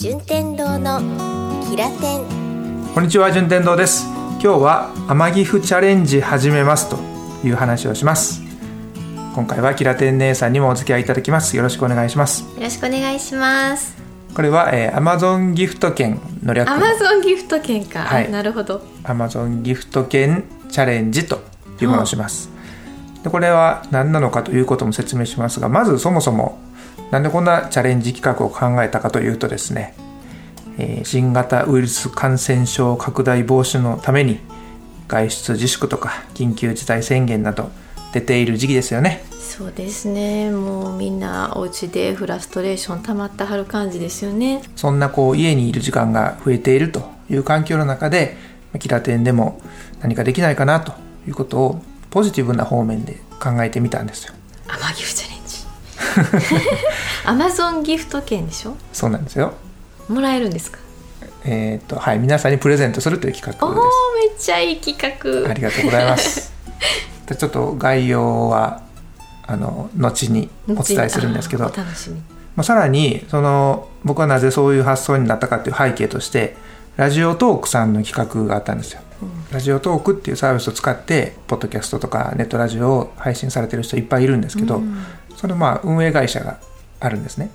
順天堂のキラテン。こんにちは順天堂です。今日は天岐阜チャレンジ始めますという話をします。今回はキラテン姉さんにもお付き合いいただきます。よろしくお願いします。よろしくお願いします。これは、えー、Amazon ギフト券の略。アマゾンギフト券か、はい。なるほど。Amazon ギフト券チャレンジというものをします、でこれは何なのかということも説明しますがまずそもそもなんでこんなチャレンジ企画を考えたかというとですね、えー新型ウイルス感染症拡大防止のために外出自粛とか緊急事態宣言など出ている時期ですよね。そうですね。もうみんなお家でフラストレーション溜まってはる感じですよね。そんなこう家にいる時間が増えているという環境の中でキラテンでも何かできないかなということをポジティブな方面で考えてみたんですよ。アマギフチャレンジアマゾンギフト券でしょ？そうなんですよ。もらえるんですか？えっ、とはい皆さんにプレゼントするという企画おおでめっちゃいい企す画。ありがとうございます。でちょっと概要はあの後にお伝えするんですけど楽しみ。まあ、さらにその僕はなぜそういう発想になったかっていう背景としてラジオトークさんの企画があったんですよ、ラジオトークっていうサービスを使ってポッドキャストとかネットラジオを配信されてる人いっぱいいるんですけど、そのまあ運営会社があるんですね。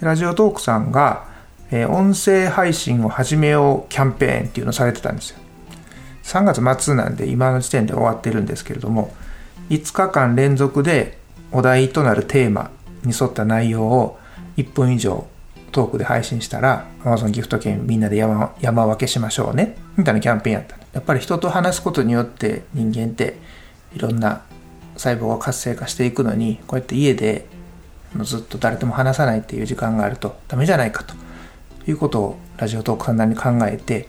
でラジオトークさんが、えー音声配信を始めようキャンペーンっていうのをされてたんですよ。3月末なんで今の時点で終わってるんですけれども5日間連続でお題となるテーマに沿った内容を1分以上トークで配信したら Amazon ギフト券みんなで山山分けしましょうねみたいなキャンペーンやったやっぱり人と話すことによって人間っていろんな細胞が活性化していくのにこうやって家でずっと誰とも話さないっていう時間があるとダメじゃないかということをラジオトークさんなりに考えて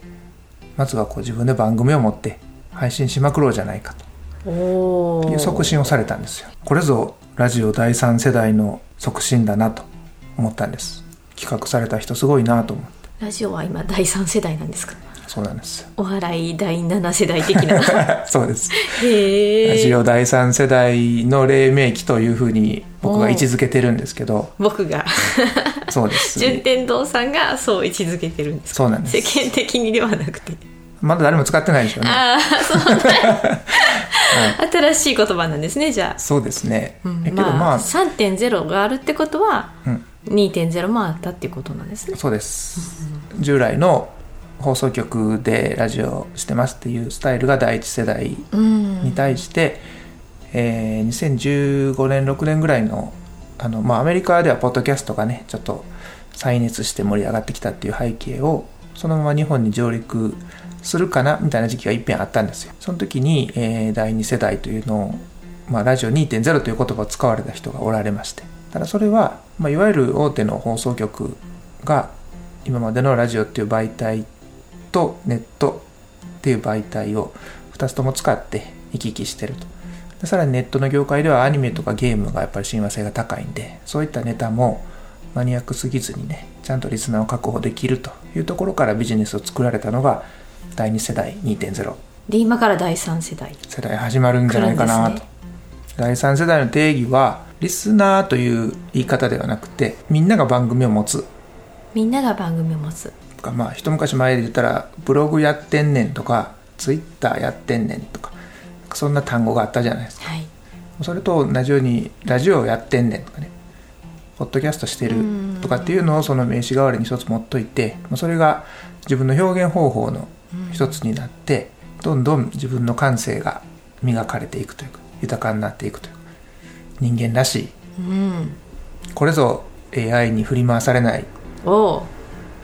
まずはこう自分で番組を持って配信しまくろうじゃないかと。いう促進をされたんですよ。これぞラジオ第三世代の促進だなと思ったんです。企画された人すごいなと思って。ラジオは今第3世代なんですか？そうなんです。よお笑い第7世代的な。そうです。へえラジオ第三世代の黎明期というふうに僕が位置づけてるんですけど。僕が。そうです。順天堂さんがそう位置づけてるんですか？そうなんです。世間的にではなくて。まだ誰も使ってないでしょうね。ああそうなん 新しい言葉なんですねじゃあ、そうですね、うんえけどまあ、まあ、3.0があるってことは、うん。2.0もあったっていうことなんですね。そうです。従来の放送局でラジオしてますっていうスタイルが第一世代うん。に対して、えー2015年6年ぐらいのあの、まあ、アメリカではポッドキャストがねちょっと再熱して盛り上がってきたっていう背景をそのまま日本に上陸するかなみたいな時期が一遍あったんですよ。その時に、えー第2世代というのを、まあ、ラジオ2.0という言葉を使われた人がおられまして。ただそれは、まあ、いわゆる大手の放送局が今までのラジオっていう媒体とネットっていう媒体を2つとも使って行き来してると。でさらにネットの業界ではアニメとかゲームがやっぱり親和性が高いんでそういったネタもマニアックすぎずにねちゃんとリスナーを確保できるというところからビジネスを作られたのが第2世代2.0で今から第3世代。世代始まるんじゃないかなと、来るんです第3世代の定義はリスナーという言い方ではなくてみんなが番組を持つ。みんなが番組を持つ。とかまあ一昔前で言ったらブログやってんねんとかツイッターやってんねんとかそんな単語があったじゃないですか。はい。それと同じようにラジオやってんねんとかねポッドキャストしてるとかっていうのをその名詞代わりに一つ持っといてそれが自分の表現方法の一つになってどんどん自分の感性が磨かれていくというか豊かになっていくというか人間らしい。うん。これぞ AI に振り回されない、を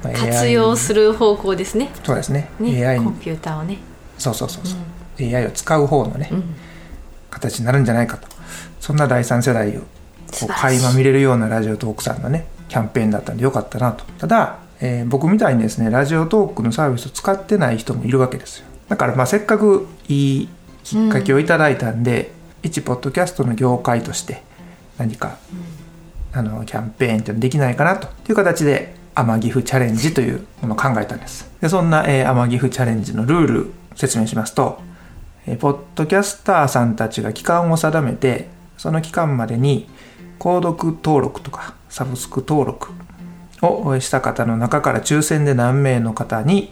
まあ活用する方向ですね。そうですね。ね AI に。コンピューターをね。そうそうそうそう、AI を使う方のね、うん。形になるんじゃないかと。そんな第三世代をこう垣間見れるようなラジオトークさんのねキャンペーンだったんでよかったなと。ただ、えー僕みたいにですねラジオトークのサービスを使ってない人もいるわけですよ。だからまあせっかくいいきっかけをいただいたんで、一ポッドキャストの業界として何か、あのキャンペーンってできないかなと。いう形で天岐阜チャレンジというものを考えたんですでそんな、えー、天岐阜チャレンジのルール説明しますと、えーポッドキャスターさんたちが期間を定めてその期間までに購読登録とかサブスク登録をした方の中から抽選で何名の方に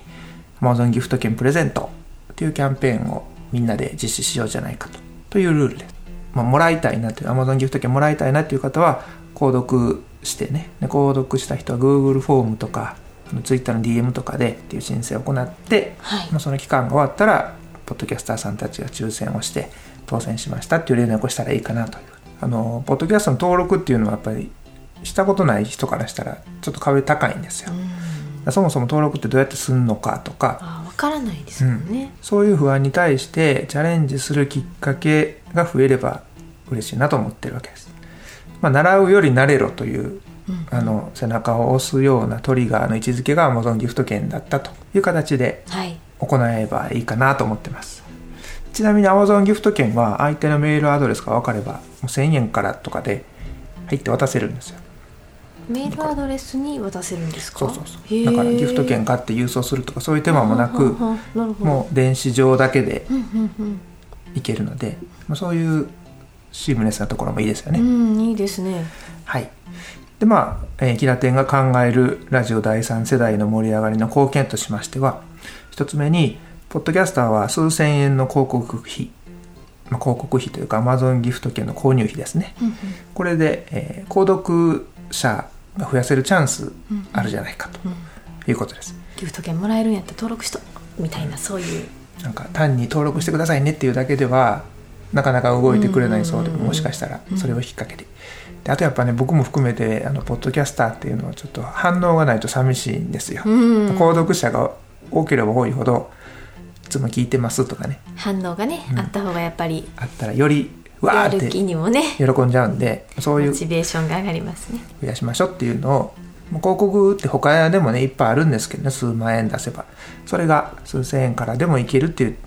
Amazon ギフト券プレゼントっていうキャンペーンをみんなで実施しようじゃないかとというルールです。まあ、もらいたいなっていう Amazon ギフト券もらいたいなっていう方は購読してね。で購読した人は Google フォームとか Twitter の DM とかでっていう申請を行って、はい。まあその期間が終わったらポッドキャスターさんたちが抽選をして当選しましたっていう連絡をしたらいいかなという。あのポッドキャストの登録っていうのはやっぱりしたことない人からしたらちょっと壁高いんですよ、そもそも登録ってどうやってするのかとか。あわからないですもんね、そういう不安に対してチャレンジするきっかけが増えれば嬉しいなと思ってるわけです。まあ、習うより慣れろという、あの背中を押すようなトリガーの位置づけが Amazon ギフト券だったという形ではい行えばいいかなと思ってます。ちなみに Amazon ギフト券は相手のメールアドレスが分かればもう1000円からとかで入って渡せるんですよ。メールアドレスに渡せるんですか？そうそうそう。だからギフト券買って郵送するとかそういう手間もなく、もう電子上だけでうんうんうんいけるので、まあ、そういうシームレスなところもいいですよね。うんいいですねはい。でまあ、えー、キラテンが考えるラジオ第3世代の盛り上がりの貢献としましては一つ目にポッドキャスターは数千円の広告費、まあ、広告費というか Amazon ギフト券の購入費ですね。うんうんこれで、えー購読者が増やせるチャンスあるじゃないかということです。ギフト券もらえるんやったら登録しとみたいなそういうなんか単に登録してくださいねっていうだけではなかなか動いてくれないそうでうんうんうん。もしかしたらそれをきっかけでであとやっぱね僕も含めてあのポッドキャスターっていうのはちょっと反応がないと寂しいんですよ、うん購読者が多ければ多いほどいつも聞いてますとかね。反応がね、あった方がやっぱりあったらよりわって喜んじゃうんでそういうモチベーションが上がりますね。増やしましょうっていうのを広告って他でもねいっぱいあるんですけどね数万円出せば。それが数千円からでもいけるっていう、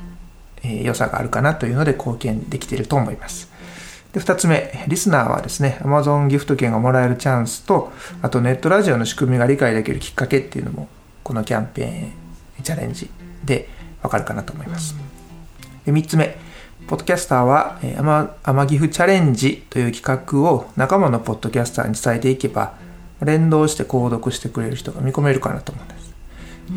え良さがあるかなというので貢献できていると思います。で2つ目リスナーはですね Amazon ギフト券がもらえるチャンスとあとネットラジオの仕組みが理解できるきっかけっていうのもこのキャンペーンチャレンジでわかるかなと思います、で3つ目ポッドキャスターは、えー、アマアマギフチャレンジという企画を仲間のポッドキャスターに伝えていけば連動して購読してくれる人が見込めるかなと思うんです。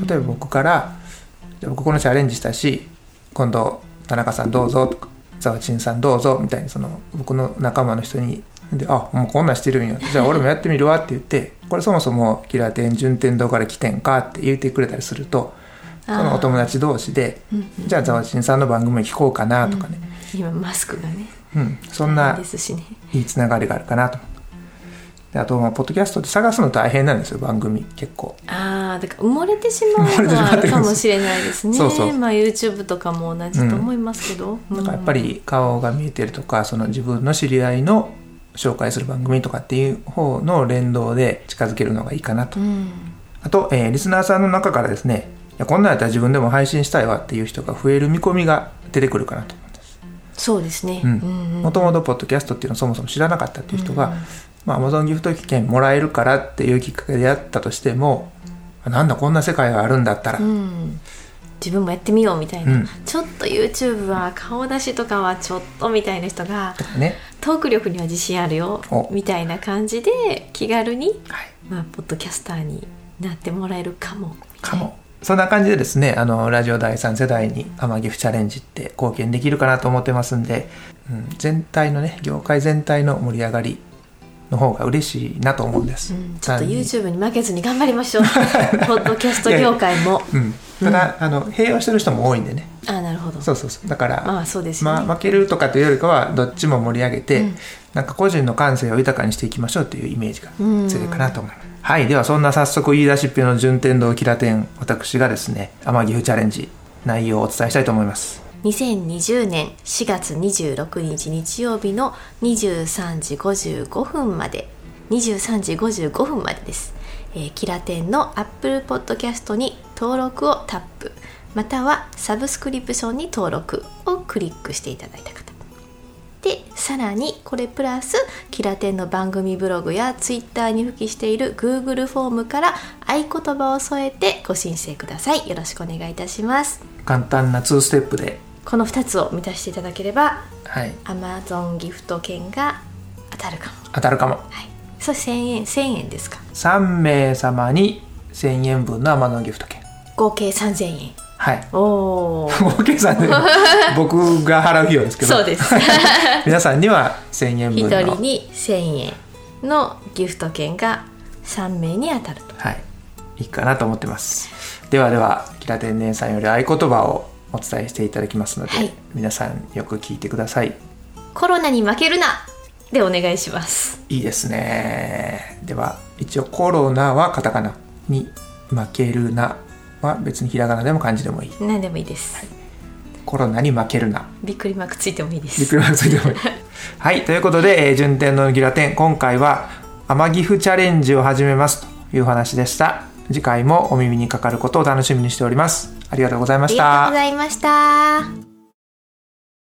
例えば僕から「じゃあ僕このチャレンジしたし今度田中さんどうぞ」とか「ザワチンさんどうぞ」みたいにその僕の仲間の人にで「あもうこんなんしてるんや。じゃあ俺もやってみるわ」って言ってこれそもそもキラー店順天堂から来てんかって言ってくれたりするとそのお友達同士で「じゃあザワチンさんの番組聞こうかな」とかね、今マスクがねうん、そんないいつながりがあるかなと。思ってであとまあポッドキャストって探すの大変なんですよ番組結構。ああだから埋もれてしまうのはあるかもしれないですね。そうそう。まあ YouTube とかも同じと思いますけど、だからやっぱり顔が見えてるとかその自分の知り合いの紹介する番組とかっていう方の連動で近づけるのがいいかなと、うん。あと、えーリスナーさんの中からですねいやこんなんやったら自分でも配信したいわっていう人が増える見込みが出てくるかなと思うんです。そうですね、うん。うんうん。もともとポッドキャストっていうのをそもそも知らなかったっていう人が、まあ、Amazon ギフト券もらえるからっていうきっかけでやったとしてもあなんだこんな世界があるんだったら、うん。自分もやってみようみたいな、うん。ちょっと YouTube は顔出しとかはちょっとみたいな人がね。トーク力には自信あるよお。みたいな感じで気軽に、はい。まあ、ポッドキャスターになってもらえるかも。かも。そんな感じでですねあのラジオ第3世代に「アマギフチャレンジ」って貢献できるかなと思ってますんで、うん、全体のね業界全体の盛り上がりの方が嬉しいなと思うんです、うん、ちょっと YouTube に負けずに頑張りましょう。ポッドキャスト業界も。うん、ただ、あの併用してる人も多いんでね。あなるほど。そうそうそう。だから、まあそうですまあ、負けるとかというよりかはどっちも盛り上げて、うん。なんか個人の感性を豊かにしていきましょうというイメージがうん。強いかなと思います、はい。ではそんな早速言い出しっぺの順天堂キラ店私がですね天岐阜チャレンジ内容をお伝えしたいと思います2020年4月26日日曜日の23時55分まで23時55分までです、えーキラテンの Apple Podcast に登録をタップ。またはサブスクリプションに登録をクリックしていただいた方。でさらにこれプラスキラテンの番組ブログやツイッターに付記している Google フォームから合言葉を添えてご申請ください。よろしくお願いいたします。簡単な2ステップでこの2つを満たしていただければはい。Amazon ギフト券が当たるかも、当たるかも。はい、それ1000円1000円ですか？3名様に1000円分の天野ギフト券。合計3000円。はい。おお合計さんで僕が払う費用ですけど。そうです。皆さんには1000円一分の人に1000円のギフト券が3名に当たると。はい。いいかなと思ってます。ではではキラ天然さんより合言葉をお伝えしていただきますので、はい。皆さんよく聞いてください。コロナに負けるなでお願いします。いいですね。では一応コロナはカタカナに負けるなは別にひらがなでも漢字でもいい。何でもいいです、コロナに負けるな。びっくりマークついてもいいでびっすくりマークついてもいい。はいということで、えー順天堂のギラテン今回は天岐阜チャレンジを始めますという話でした。次回もお耳にかかることを楽しみにしておりますありがとうございました。ありがとうございました。